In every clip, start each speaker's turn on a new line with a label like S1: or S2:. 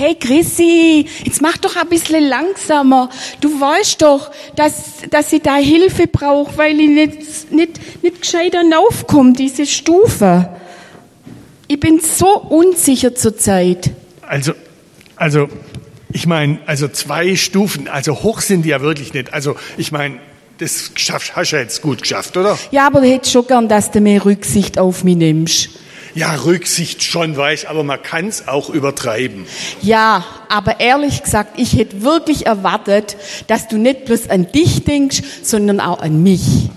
S1: Hey Chrissy, jetzt mach doch ein bisschen langsamer. Du weißt doch, dass, dass ich da Hilfe brauche, weil ich nicht, nicht, nicht gescheiter aufkomme, diese Stufe. Ich bin so unsicher zurzeit.
S2: Also, also, ich meine, also zwei Stufen, also hoch sind die ja wirklich nicht. Also, ich meine, das geschafft, hast du jetzt gut geschafft, oder?
S1: Ja, aber ich hätte schon gern, dass du mehr Rücksicht auf mich nimmst.
S2: Ja, Rücksicht schon, weiß, aber man kann es auch übertreiben.
S1: Ja, aber ehrlich gesagt, ich hätte wirklich erwartet, dass du nicht bloß an dich denkst, sondern auch an mich.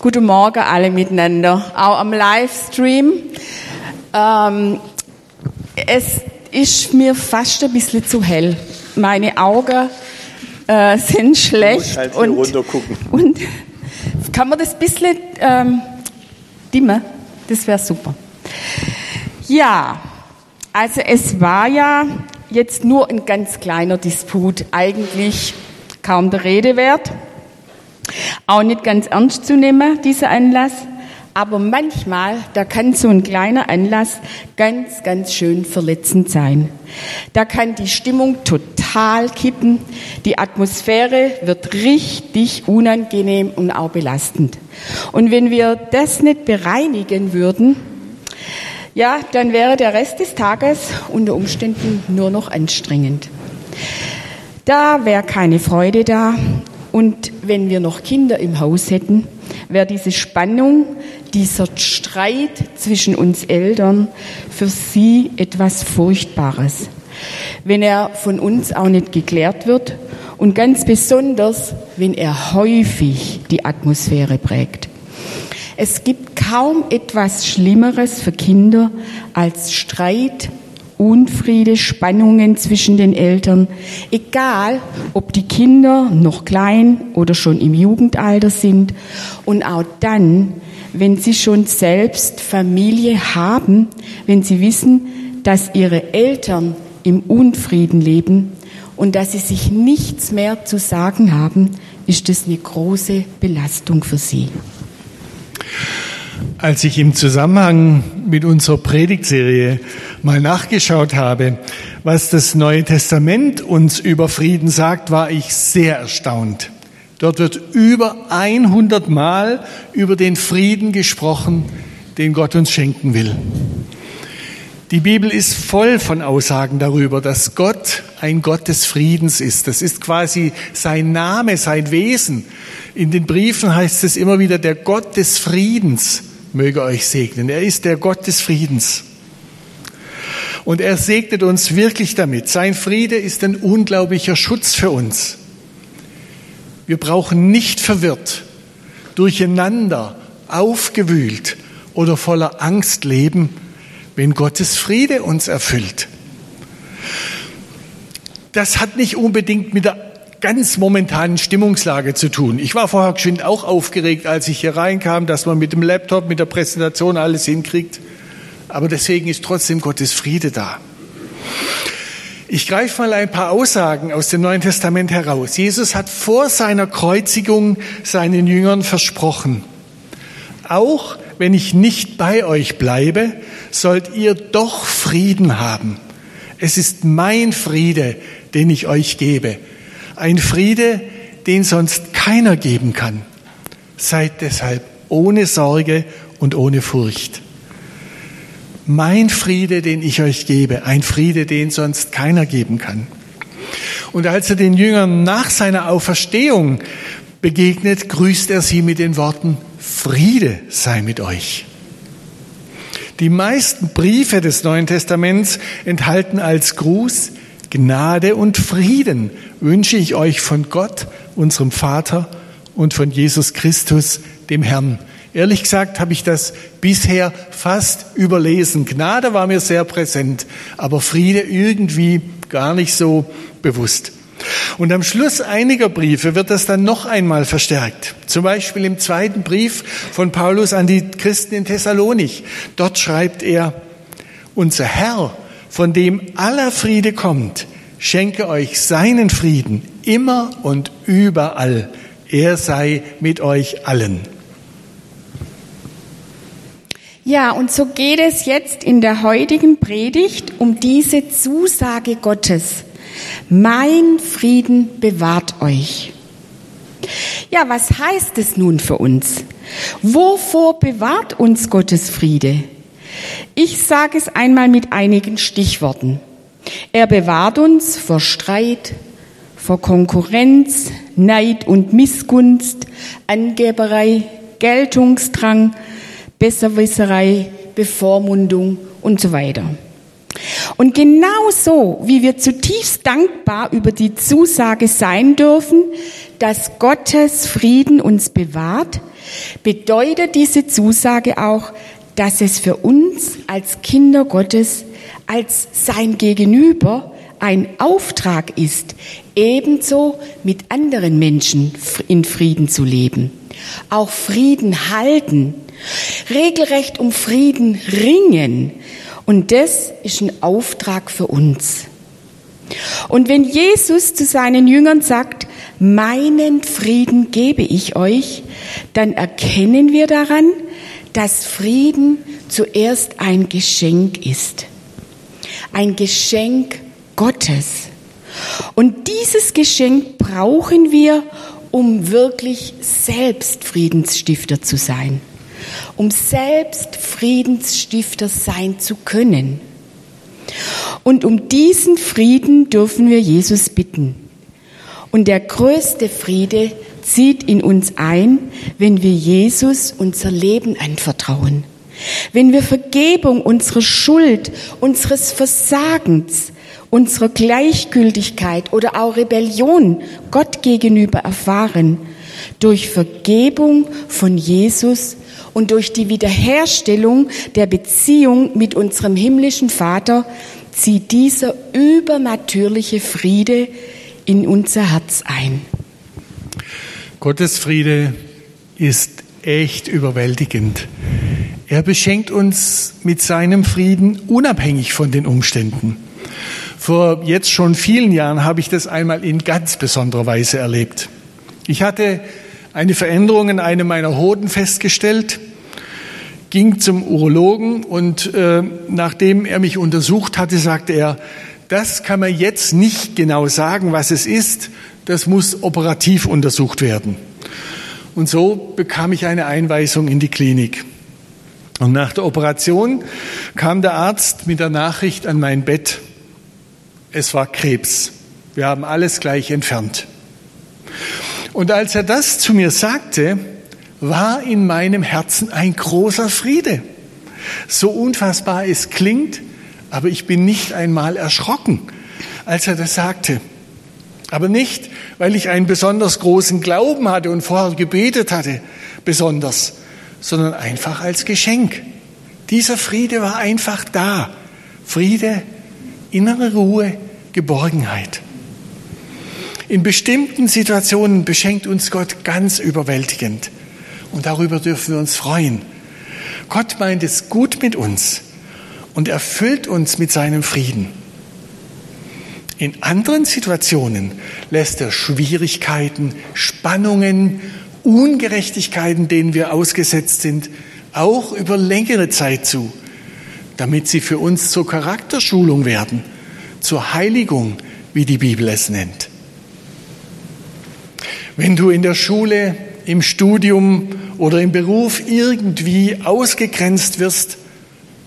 S1: Guten Morgen alle miteinander, auch am Livestream. Ähm, es ist mir fast ein bisschen zu hell. Meine Augen äh, sind schlecht.
S2: halt hier
S1: und, und kann man das ein bisschen ähm, dimmen? Das wäre super. Ja, also es war ja jetzt nur ein ganz kleiner Disput, eigentlich kaum der Rede wert. Auch nicht ganz ernst zu nehmen, dieser Anlass. Aber manchmal, da kann so ein kleiner Anlass ganz, ganz schön verletzend sein. Da kann die Stimmung total kippen. Die Atmosphäre wird richtig unangenehm und auch belastend. Und wenn wir das nicht bereinigen würden, ja, dann wäre der Rest des Tages unter Umständen nur noch anstrengend. Da wäre keine Freude da. Und wenn wir noch Kinder im Haus hätten, wäre diese Spannung, dieser Streit zwischen uns Eltern für sie etwas Furchtbares. Wenn er von uns auch nicht geklärt wird und ganz besonders, wenn er häufig die Atmosphäre prägt. Es gibt kaum etwas Schlimmeres für Kinder als Streit, Unfriede, Spannungen zwischen den Eltern, egal ob die Kinder noch klein oder schon im Jugendalter sind und auch dann, wenn sie schon selbst Familie haben, wenn sie wissen, dass ihre Eltern im Unfrieden leben und dass sie sich nichts mehr zu sagen haben, ist das eine große Belastung für sie.
S2: Als ich im Zusammenhang mit unserer Predigtserie mal nachgeschaut habe, was das Neue Testament uns über Frieden sagt, war ich sehr erstaunt. Dort wird über 100 Mal über den Frieden gesprochen, den Gott uns schenken will. Die Bibel ist voll von Aussagen darüber, dass Gott ein Gott des Friedens ist. Das ist quasi sein Name, sein Wesen. In den Briefen heißt es immer wieder, der Gott des Friedens möge euch segnen. Er ist der Gott des Friedens. Und er segnet uns wirklich damit. Sein Friede ist ein unglaublicher Schutz für uns. Wir brauchen nicht verwirrt, durcheinander, aufgewühlt oder voller Angst leben, wenn Gottes Friede uns erfüllt. Das hat nicht unbedingt mit der ganz momentanen Stimmungslage zu tun. Ich war vorher geschwind auch aufgeregt, als ich hier reinkam, dass man mit dem Laptop, mit der Präsentation alles hinkriegt. Aber deswegen ist trotzdem Gottes Friede da. Ich greife mal ein paar Aussagen aus dem Neuen Testament heraus. Jesus hat vor seiner Kreuzigung seinen Jüngern versprochen, auch wenn ich nicht bei euch bleibe, sollt ihr doch Frieden haben. Es ist mein Friede, den ich euch gebe. Ein Friede, den sonst keiner geben kann. Seid deshalb ohne Sorge und ohne Furcht. Mein Friede, den ich euch gebe, ein Friede, den sonst keiner geben kann. Und als er den Jüngern nach seiner Auferstehung begegnet, grüßt er sie mit den Worten, Friede sei mit euch. Die meisten Briefe des Neuen Testaments enthalten als Gruß Gnade und Frieden wünsche ich euch von Gott, unserem Vater und von Jesus Christus, dem Herrn. Ehrlich gesagt habe ich das bisher fast überlesen. Gnade war mir sehr präsent, aber Friede irgendwie gar nicht so bewusst. Und am Schluss einiger Briefe wird das dann noch einmal verstärkt. Zum Beispiel im zweiten Brief von Paulus an die Christen in Thessalonik. Dort schreibt er, unser Herr, von dem aller Friede kommt, schenke euch seinen Frieden immer und überall. Er sei mit euch allen.
S1: Ja, und so geht es jetzt in der heutigen Predigt um diese Zusage Gottes. Mein Frieden bewahrt euch. Ja, was heißt es nun für uns? Wovor bewahrt uns Gottes Friede? Ich sage es einmal mit einigen Stichworten. Er bewahrt uns vor Streit, vor Konkurrenz, Neid und Missgunst, Angeberei, Geltungsdrang, Besserwisserei, Bevormundung und so weiter. Und genauso wie wir zutiefst dankbar über die Zusage sein dürfen, dass Gottes Frieden uns bewahrt, bedeutet diese Zusage auch, dass es für uns als Kinder Gottes, als sein Gegenüber ein Auftrag ist, ebenso mit anderen Menschen in Frieden zu leben. Auch Frieden halten, regelrecht um Frieden ringen. Und das ist ein Auftrag für uns. Und wenn Jesus zu seinen Jüngern sagt, meinen Frieden gebe ich euch, dann erkennen wir daran, dass Frieden zuerst ein Geschenk ist. Ein Geschenk Gottes. Und dieses Geschenk brauchen wir, um wirklich selbst Friedensstifter zu sein. Um selbst Friedensstifter sein zu können. Und um diesen Frieden dürfen wir Jesus bitten. Und der größte Friede zieht in uns ein, wenn wir Jesus unser Leben anvertrauen. Wenn wir Vergebung unserer Schuld, unseres Versagens, unserer Gleichgültigkeit oder auch Rebellion Gott gegenüber erfahren, durch Vergebung von Jesus und durch die Wiederherstellung der Beziehung mit unserem himmlischen Vater zieht dieser übernatürliche Friede in unser Herz ein.
S2: Gottes Friede ist echt überwältigend. Er beschenkt uns mit seinem Frieden unabhängig von den Umständen. Vor jetzt schon vielen Jahren habe ich das einmal in ganz besonderer Weise erlebt. Ich hatte eine Veränderung in einem meiner Hoden festgestellt, ging zum Urologen und äh, nachdem er mich untersucht hatte, sagte er, das kann man jetzt nicht genau sagen, was es ist, das muss operativ untersucht werden. Und so bekam ich eine Einweisung in die Klinik. Und nach der Operation kam der Arzt mit der Nachricht an mein Bett, es war Krebs. Wir haben alles gleich entfernt. Und als er das zu mir sagte, war in meinem Herzen ein großer Friede. So unfassbar es klingt, aber ich bin nicht einmal erschrocken, als er das sagte. Aber nicht, weil ich einen besonders großen Glauben hatte und vorher gebetet hatte, besonders, sondern einfach als Geschenk. Dieser Friede war einfach da. Friede, innere Ruhe, Geborgenheit. In bestimmten Situationen beschenkt uns Gott ganz überwältigend. Und darüber dürfen wir uns freuen. Gott meint es gut mit uns und erfüllt uns mit seinem Frieden. In anderen Situationen lässt er Schwierigkeiten, Spannungen, Ungerechtigkeiten, denen wir ausgesetzt sind, auch über längere Zeit zu, damit sie für uns zur Charakterschulung werden, zur Heiligung, wie die Bibel es nennt. Wenn du in der Schule, im Studium oder im Beruf irgendwie ausgegrenzt wirst,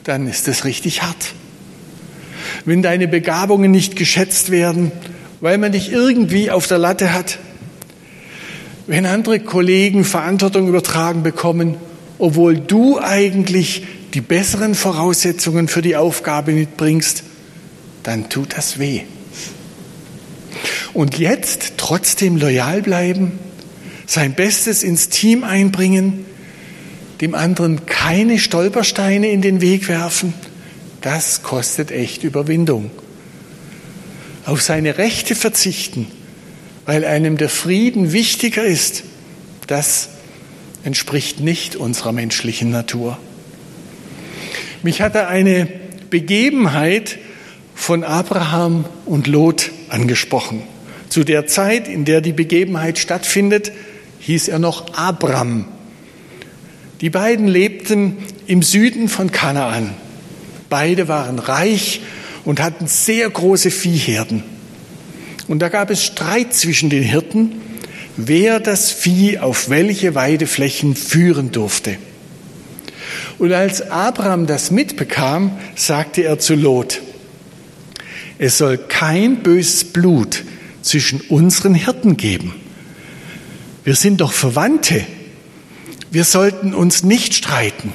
S2: dann ist es richtig hart wenn deine Begabungen nicht geschätzt werden, weil man dich irgendwie auf der Latte hat, wenn andere Kollegen Verantwortung übertragen bekommen, obwohl du eigentlich die besseren Voraussetzungen für die Aufgabe mitbringst, dann tut das weh. Und jetzt trotzdem loyal bleiben, sein Bestes ins Team einbringen, dem anderen keine Stolpersteine in den Weg werfen, das kostet echt Überwindung. Auf seine Rechte verzichten, weil einem der Frieden wichtiger ist, das entspricht nicht unserer menschlichen Natur. Mich hatte eine Begebenheit von Abraham und Lot angesprochen. Zu der Zeit, in der die Begebenheit stattfindet, hieß er noch Abram. Die beiden lebten im Süden von Kanaan. Beide waren reich und hatten sehr große Viehherden. Und da gab es Streit zwischen den Hirten, wer das Vieh auf welche Weideflächen führen durfte. Und als Abraham das mitbekam, sagte er zu Lot, es soll kein böses Blut zwischen unseren Hirten geben. Wir sind doch Verwandte. Wir sollten uns nicht streiten.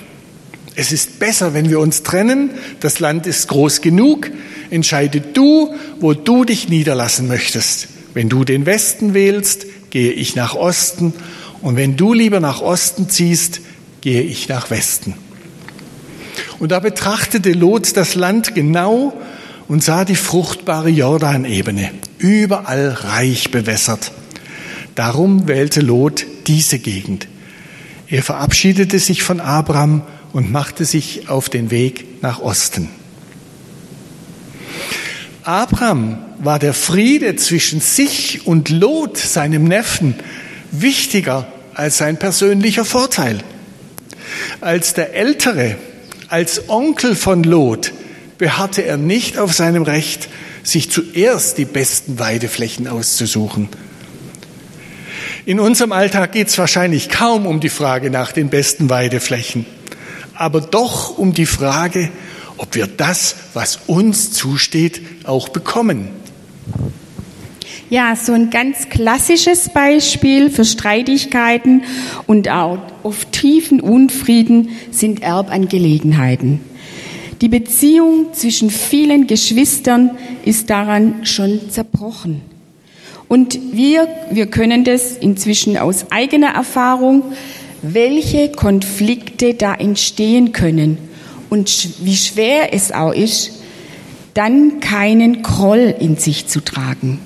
S2: Es ist besser, wenn wir uns trennen. Das Land ist groß genug. Entscheide du, wo du dich niederlassen möchtest. Wenn du den Westen wählst, gehe ich nach Osten. Und wenn du lieber nach Osten ziehst, gehe ich nach Westen. Und da betrachtete Lot das Land genau und sah die fruchtbare Jordanebene, überall reich bewässert. Darum wählte Lot diese Gegend. Er verabschiedete sich von Abraham und machte sich auf den Weg nach Osten. Abraham war der Friede zwischen sich und Lot, seinem Neffen, wichtiger als sein persönlicher Vorteil. Als der Ältere, als Onkel von Lot, beharrte er nicht auf seinem Recht, sich zuerst die besten Weideflächen auszusuchen. In unserem Alltag geht es wahrscheinlich kaum um die Frage nach den besten Weideflächen, aber doch um die Frage, ob wir das, was uns zusteht, auch bekommen.
S1: Ja, so ein ganz klassisches Beispiel für Streitigkeiten und auch auf tiefen Unfrieden sind Erbangelegenheiten. Die Beziehung zwischen vielen Geschwistern ist daran schon zerbrochen. Und wir, wir können das inzwischen aus eigener Erfahrung, welche Konflikte da entstehen können und wie schwer es auch ist, dann keinen Groll in sich zu tragen.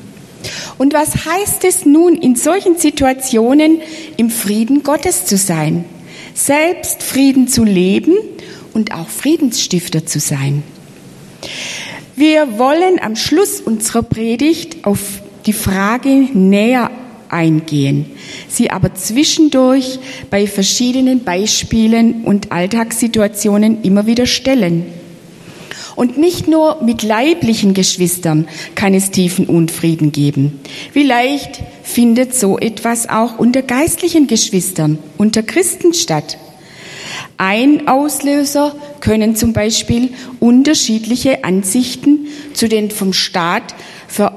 S1: Und was heißt es nun, in solchen Situationen im Frieden Gottes zu sein, selbst Frieden zu leben und auch Friedensstifter zu sein? Wir wollen am Schluss unserer Predigt auf die Frage näher eingehen, sie aber zwischendurch bei verschiedenen Beispielen und Alltagssituationen immer wieder stellen. Und nicht nur mit leiblichen Geschwistern kann es tiefen Unfrieden geben. Vielleicht findet so etwas auch unter geistlichen Geschwistern, unter Christen statt. Ein Auslöser können zum Beispiel unterschiedliche Ansichten zu den vom Staat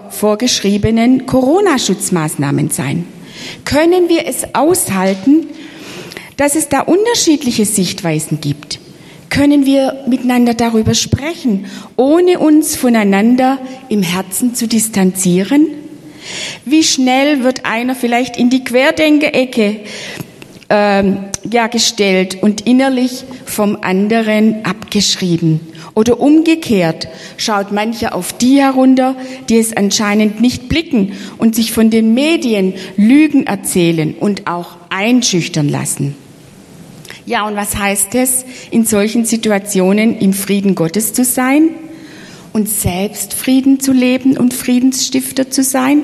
S1: vorgeschriebenen Corona-Schutzmaßnahmen sein. Können wir es aushalten, dass es da unterschiedliche Sichtweisen gibt? Können wir miteinander darüber sprechen, ohne uns voneinander im Herzen zu distanzieren? Wie schnell wird einer vielleicht in die Querdenker-Ecke ähm, ja, gestellt und innerlich vom anderen abgeschrieben? Oder umgekehrt schaut mancher auf die herunter, die es anscheinend nicht blicken und sich von den Medien Lügen erzählen und auch einschüchtern lassen. Ja, und was heißt es, in solchen Situationen im Frieden Gottes zu sein und selbst Frieden zu leben und Friedensstifter zu sein?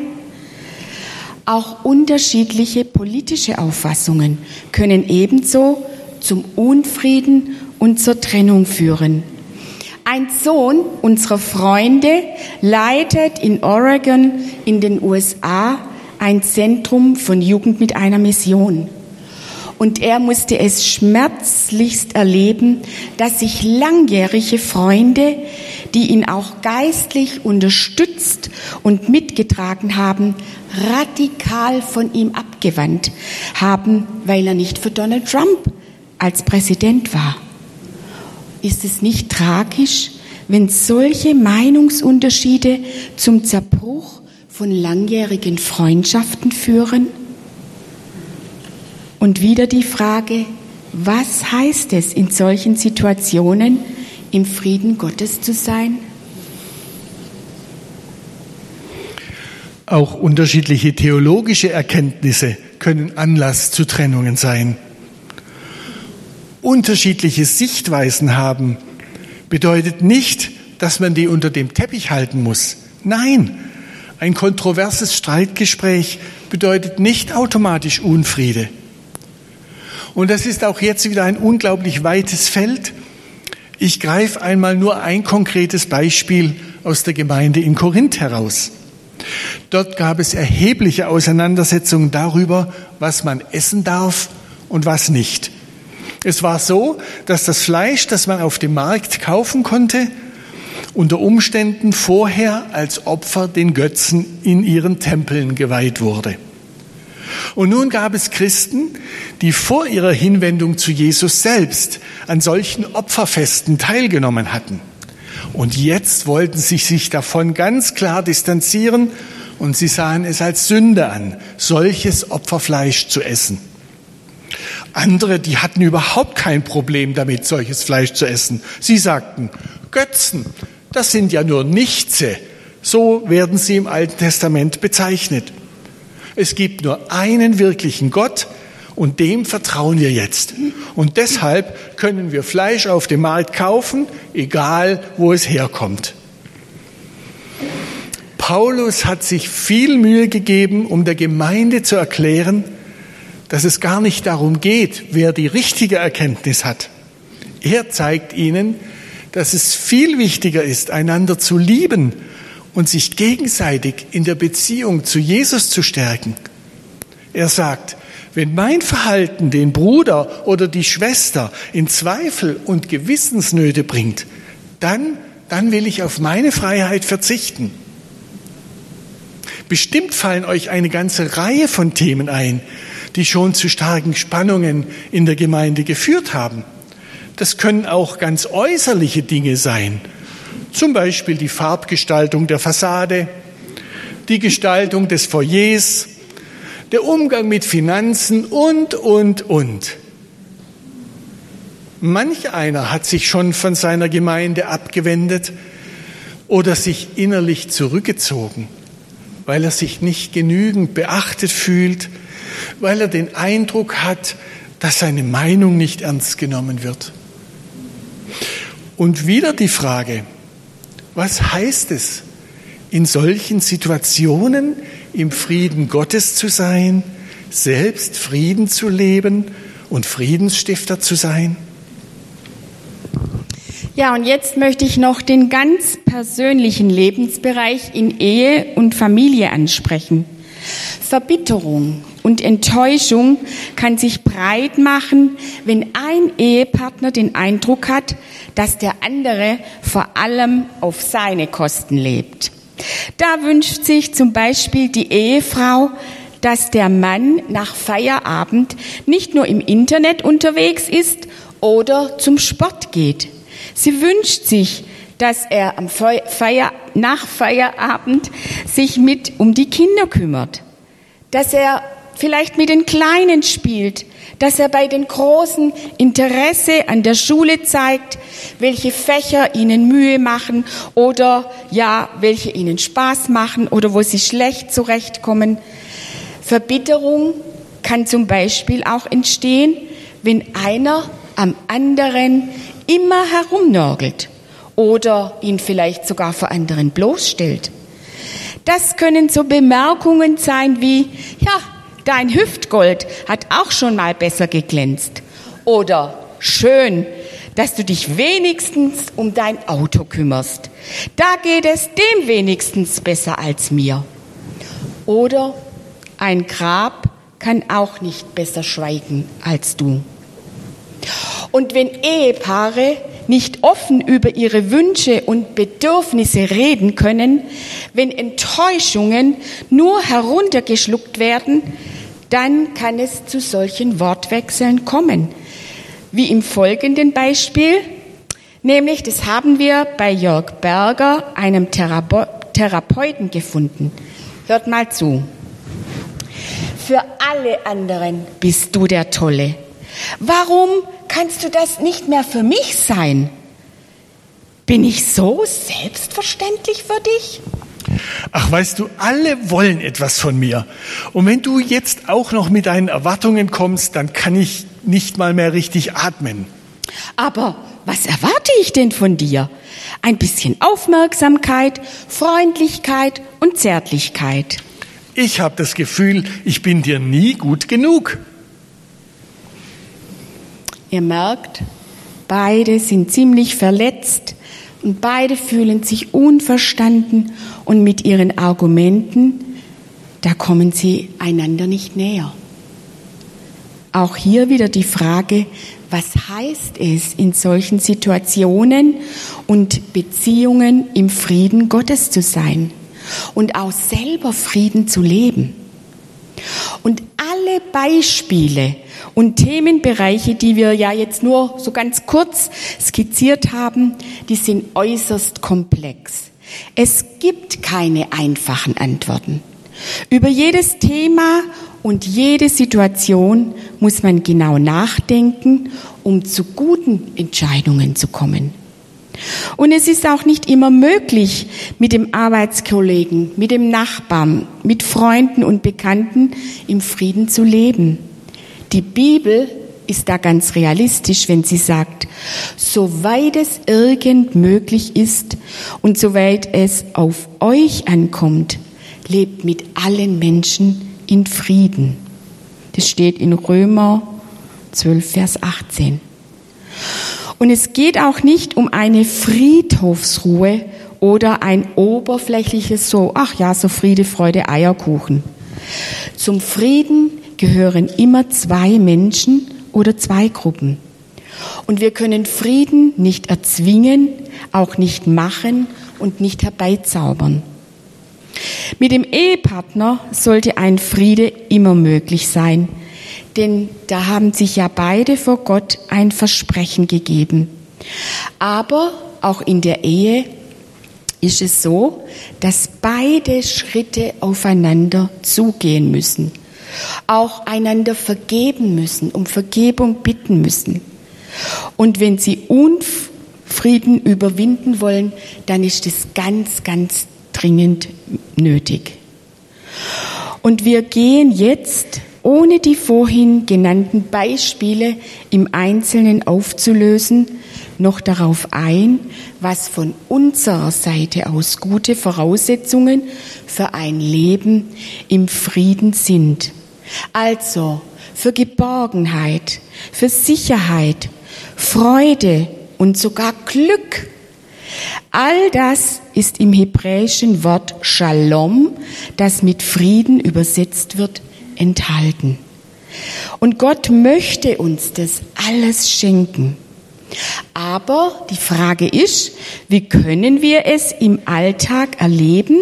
S1: Auch unterschiedliche politische Auffassungen können ebenso zum Unfrieden und zur Trennung führen. Ein Sohn unserer Freunde leitet in Oregon in den USA ein Zentrum von Jugend mit einer Mission. Und er musste es schmerzlichst erleben, dass sich langjährige Freunde, die ihn auch geistlich unterstützt und mitgetragen haben, radikal von ihm abgewandt haben, weil er nicht für Donald Trump als Präsident war. Ist es nicht tragisch, wenn solche Meinungsunterschiede zum Zerbruch von langjährigen Freundschaften führen? Und wieder die Frage, was heißt es in solchen Situationen, im Frieden Gottes zu sein?
S2: Auch unterschiedliche theologische Erkenntnisse können Anlass zu Trennungen sein. Unterschiedliche Sichtweisen haben bedeutet nicht, dass man die unter dem Teppich halten muss. Nein, ein kontroverses Streitgespräch bedeutet nicht automatisch Unfriede. Und das ist auch jetzt wieder ein unglaublich weites Feld. Ich greife einmal nur ein konkretes Beispiel aus der Gemeinde in Korinth heraus. Dort gab es erhebliche Auseinandersetzungen darüber, was man essen darf und was nicht. Es war so, dass das Fleisch, das man auf dem Markt kaufen konnte, unter Umständen vorher als Opfer den Götzen in ihren Tempeln geweiht wurde. Und nun gab es Christen, die vor ihrer Hinwendung zu Jesus selbst an solchen Opferfesten teilgenommen hatten. Und jetzt wollten sie sich davon ganz klar distanzieren und sie sahen es als Sünde an, solches Opferfleisch zu essen. Andere, die hatten überhaupt kein Problem damit, solches Fleisch zu essen. Sie sagten, Götzen, das sind ja nur Nichtse. So werden sie im Alten Testament bezeichnet. Es gibt nur einen wirklichen Gott und dem vertrauen wir jetzt. Und deshalb können wir Fleisch auf dem Markt kaufen, egal wo es herkommt. Paulus hat sich viel Mühe gegeben, um der Gemeinde zu erklären, dass es gar nicht darum geht, wer die richtige Erkenntnis hat. Er zeigt ihnen, dass es viel wichtiger ist, einander zu lieben und sich gegenseitig in der Beziehung zu Jesus zu stärken. Er sagt, wenn mein Verhalten den Bruder oder die Schwester in Zweifel und Gewissensnöte bringt, dann, dann will ich auf meine Freiheit verzichten. Bestimmt fallen euch eine ganze Reihe von Themen ein, die schon zu starken Spannungen in der Gemeinde geführt haben. Das können auch ganz äußerliche Dinge sein, zum Beispiel die Farbgestaltung der Fassade, die Gestaltung des Foyers, der Umgang mit Finanzen und, und, und. Manch einer hat sich schon von seiner Gemeinde abgewendet oder sich innerlich zurückgezogen, weil er sich nicht genügend beachtet fühlt, weil er den Eindruck hat, dass seine Meinung nicht ernst genommen wird. Und wieder die Frage, was heißt es, in solchen Situationen im Frieden Gottes zu sein, selbst Frieden zu leben und Friedensstifter zu sein?
S1: Ja, und jetzt möchte ich noch den ganz persönlichen Lebensbereich in Ehe und Familie ansprechen. Verbitterung und Enttäuschung kann sich breit machen, wenn ein Ehepartner den Eindruck hat, dass der andere vor allem auf seine Kosten lebt. Da wünscht sich zum Beispiel die Ehefrau, dass der Mann nach Feierabend nicht nur im Internet unterwegs ist oder zum Sport geht. Sie wünscht sich, dass er am Feier, nach Feierabend sich mit um die Kinder kümmert, dass er vielleicht mit den Kleinen spielt, dass er bei den Großen Interesse an der Schule zeigt, welche Fächer ihnen Mühe machen oder ja, welche ihnen Spaß machen oder wo sie schlecht zurechtkommen. Verbitterung kann zum Beispiel auch entstehen, wenn einer am anderen immer herumnörgelt oder ihn vielleicht sogar vor anderen bloßstellt. Das können so Bemerkungen sein wie, ja, dein Hüftgold hat auch schon mal besser geglänzt. Oder schön, dass du dich wenigstens um dein Auto kümmerst. Da geht es dem wenigstens besser als mir. Oder ein Grab kann auch nicht besser schweigen als du. Und wenn Ehepaare nicht offen über ihre Wünsche und Bedürfnisse reden können, wenn Enttäuschungen nur heruntergeschluckt werden, dann kann es zu solchen Wortwechseln kommen. Wie im folgenden Beispiel, nämlich das haben wir bei Jörg Berger, einem Therapeuten, gefunden. Hört mal zu. Für alle anderen bist du der Tolle. Warum kannst du das nicht mehr für mich sein? Bin ich so selbstverständlich für dich?
S2: Ach, weißt du, alle wollen etwas von mir. Und wenn du jetzt auch noch mit deinen Erwartungen kommst, dann kann ich nicht mal mehr richtig atmen.
S1: Aber was erwarte ich denn von dir? Ein bisschen Aufmerksamkeit, Freundlichkeit und Zärtlichkeit.
S2: Ich habe das Gefühl, ich bin dir nie gut genug.
S1: Ihr merkt, beide sind ziemlich verletzt und beide fühlen sich unverstanden und mit ihren Argumenten, da kommen sie einander nicht näher. Auch hier wieder die Frage, was heißt es in solchen Situationen und Beziehungen im Frieden Gottes zu sein und auch selber Frieden zu leben? Und alle Beispiele und Themenbereiche, die wir ja jetzt nur so ganz kurz skizziert haben, die sind äußerst komplex. Es gibt keine einfachen Antworten. Über jedes Thema und jede Situation muss man genau nachdenken, um zu guten Entscheidungen zu kommen. Und es ist auch nicht immer möglich, mit dem Arbeitskollegen, mit dem Nachbarn, mit Freunden und Bekannten im Frieden zu leben. Die Bibel ist da ganz realistisch, wenn sie sagt, soweit es irgend möglich ist und soweit es auf euch ankommt, lebt mit allen Menschen in Frieden. Das steht in Römer 12, Vers 18. Und es geht auch nicht um eine Friedhofsruhe oder ein oberflächliches so, ach ja, so Friede, Freude, Eierkuchen. Zum Frieden gehören immer zwei Menschen oder zwei Gruppen. Und wir können Frieden nicht erzwingen, auch nicht machen und nicht herbeizaubern. Mit dem Ehepartner sollte ein Friede immer möglich sein, denn da haben sich ja beide vor Gott ein Versprechen gegeben. Aber auch in der Ehe ist es so, dass beide Schritte aufeinander zugehen müssen, auch einander vergeben müssen, um Vergebung bitten müssen. Und wenn sie Unfrieden überwinden wollen, dann ist es ganz, ganz dringend nötig. Und wir gehen jetzt, ohne die vorhin genannten Beispiele im Einzelnen aufzulösen, noch darauf ein, was von unserer Seite aus gute Voraussetzungen für ein Leben im Frieden sind. Also für Geborgenheit, für Sicherheit, Freude und sogar Glück All das ist im hebräischen Wort Shalom, das mit Frieden übersetzt wird, enthalten. Und Gott möchte uns das alles schenken. Aber die Frage ist, wie können wir es im Alltag erleben?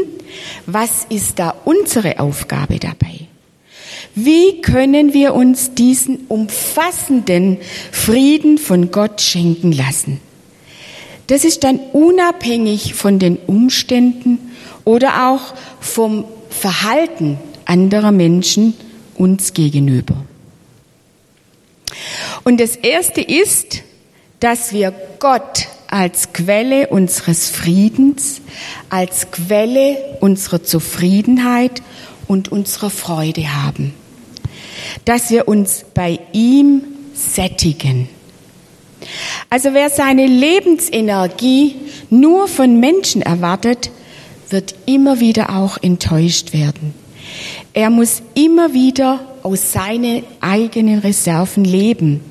S1: Was ist da unsere Aufgabe dabei? Wie können wir uns diesen umfassenden Frieden von Gott schenken lassen? Das ist dann unabhängig von den Umständen oder auch vom Verhalten anderer Menschen uns gegenüber. Und das Erste ist, dass wir Gott als Quelle unseres Friedens, als Quelle unserer Zufriedenheit und unserer Freude haben. Dass wir uns bei ihm sättigen. Also wer seine Lebensenergie nur von Menschen erwartet, wird immer wieder auch enttäuscht werden. Er muss immer wieder aus seinen eigenen Reserven leben.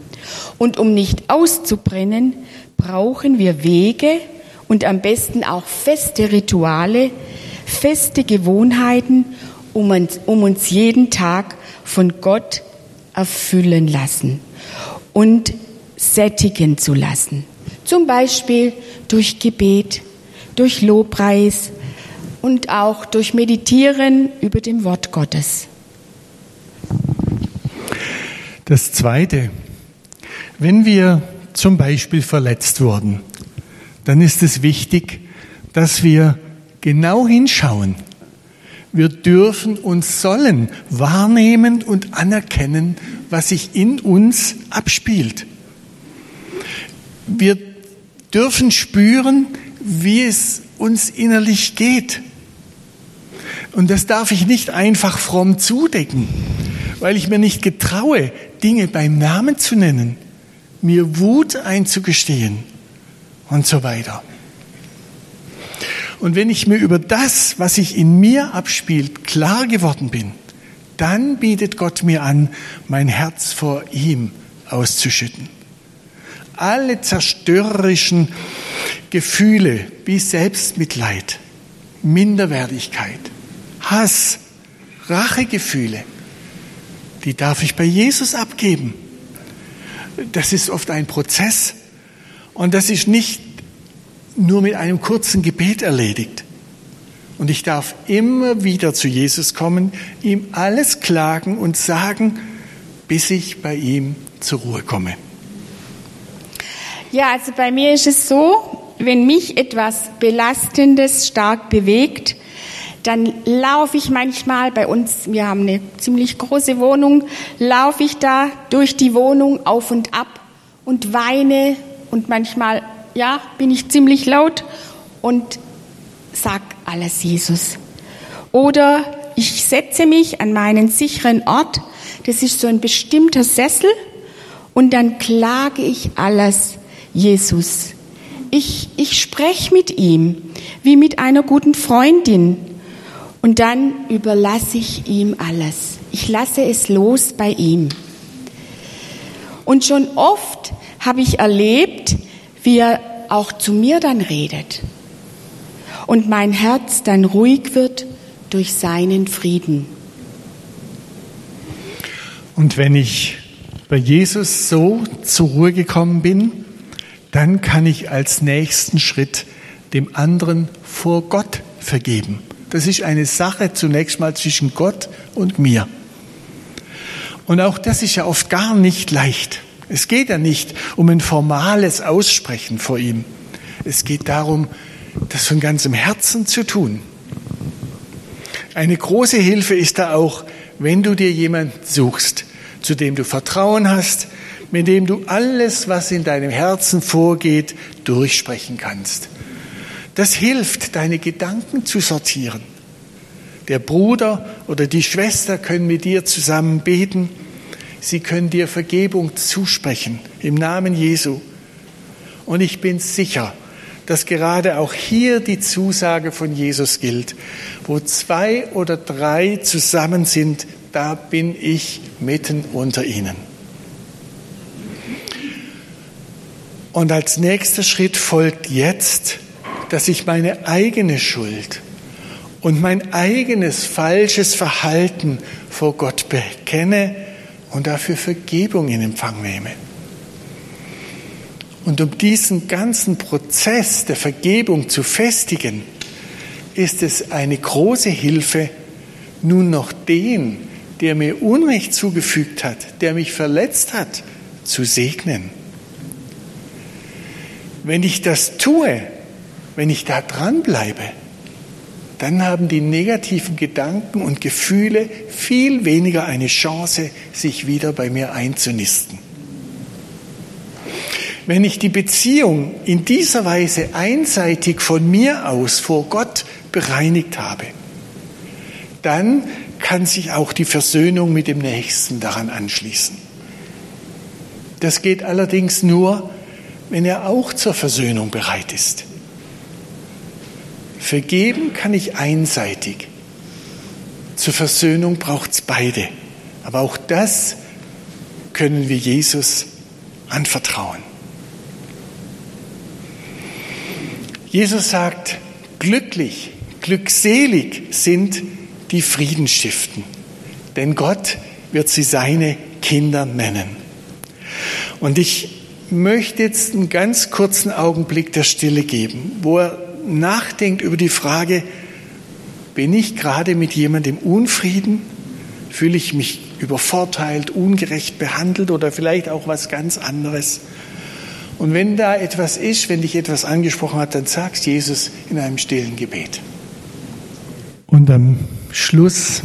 S1: Und um nicht auszubrennen, brauchen wir Wege und am besten auch feste Rituale, feste Gewohnheiten, um uns, um uns jeden Tag von Gott erfüllen lassen. Und sättigen zu lassen. Zum Beispiel durch Gebet, durch Lobpreis und auch durch Meditieren über dem Wort Gottes.
S2: Das Zweite, wenn wir zum Beispiel verletzt wurden, dann ist es wichtig, dass wir genau hinschauen. Wir dürfen und sollen wahrnehmen und anerkennen, was sich in uns abspielt. Wir dürfen spüren, wie es uns innerlich geht. Und das darf ich nicht einfach fromm zudecken, weil ich mir nicht getraue, Dinge beim Namen zu nennen, mir Wut einzugestehen und so weiter. Und wenn ich mir über das, was sich in mir abspielt, klar geworden bin, dann bietet Gott mir an, mein Herz vor ihm auszuschütten. alle zerstörerischen Gefühle wie Selbstmitleid, Minderwertigkeit, Hass, Rachegefühle, die darf ich bei Jesus abgeben. Das ist oft ein Prozess und das ist nicht nur mit einem kurzen Gebet erledigt. Und ich darf immer wieder zu Jesus kommen, ihm alles klagen und sagen, bis ich bei ihm zur Ruhe komme.
S1: Ja, also bei mir ist es so, wenn mich etwas Belastendes stark bewegt, dann laufe ich manchmal bei uns, wir haben eine ziemlich große Wohnung, laufe ich da durch die Wohnung auf und ab und weine und manchmal, ja, bin ich ziemlich laut und sag alles Jesus. Oder ich setze mich an meinen sicheren Ort, das ist so ein bestimmter Sessel, und dann klage ich alles Jesus. Ich, ich spreche mit ihm wie mit einer guten Freundin und dann überlasse ich ihm alles. Ich lasse es los bei ihm. Und schon oft habe ich erlebt, wie er auch zu mir dann redet und mein Herz dann ruhig wird durch seinen Frieden.
S2: Und wenn ich bei Jesus so zur Ruhe gekommen bin, dann kann ich als nächsten Schritt dem anderen vor Gott vergeben. Das ist eine Sache zunächst mal zwischen Gott und mir. Und auch das ist ja oft gar nicht leicht. Es geht ja nicht um ein formales Aussprechen vor ihm. Es geht darum, das von ganzem Herzen zu tun. Eine große Hilfe ist da auch, wenn du dir jemanden suchst, zu dem du Vertrauen hast, mit dem du alles, was in deinem Herzen vorgeht, durchsprechen kannst. Das hilft, deine Gedanken zu sortieren. Der Bruder oder die Schwester können mit dir zusammen beten. Sie können dir Vergebung zusprechen im Namen Jesu. Und ich bin sicher, dass gerade auch hier die Zusage von Jesus gilt. Wo zwei oder drei zusammen sind, da bin ich mitten unter ihnen. Und als nächster Schritt folgt jetzt, dass ich meine eigene Schuld und mein eigenes falsches Verhalten vor Gott bekenne und dafür Vergebung in Empfang nehme. Und um diesen ganzen Prozess der Vergebung zu festigen, ist es eine große Hilfe, nun noch den, der mir Unrecht zugefügt hat, der mich verletzt hat, zu segnen. Wenn ich das tue, wenn ich da dranbleibe, dann haben die negativen Gedanken und Gefühle viel weniger eine Chance, sich wieder bei mir einzunisten. Wenn ich die Beziehung in dieser Weise einseitig von mir aus vor Gott bereinigt habe, dann kann sich auch die Versöhnung mit dem Nächsten daran anschließen. Das geht allerdings nur, wenn er auch zur Versöhnung bereit ist. Vergeben kann ich einseitig. Zur Versöhnung braucht es beide. Aber auch das können wir Jesus anvertrauen. Jesus sagt, glücklich, glückselig sind die Frieden denn Gott wird sie seine Kinder nennen. Und ich möchte jetzt einen ganz kurzen Augenblick der Stille geben, wo er nachdenkt über die Frage, bin ich gerade mit jemandem Unfrieden? Fühle ich mich übervorteilt, ungerecht behandelt oder vielleicht auch was ganz anderes? Und wenn da etwas ist, wenn dich etwas angesprochen hat, dann sagst Jesus in einem stillen Gebet. Und am Schluss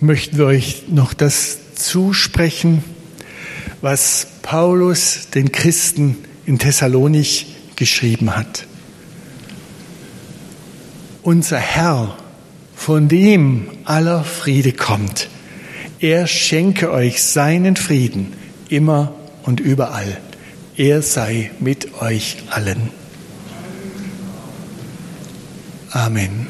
S2: möchten wir euch noch das zusprechen, was Paulus den Christen in Thessalonich geschrieben hat. Unser Herr, von dem aller Friede kommt, er schenke euch seinen Frieden immer und überall. Er sei mit euch allen. Amen.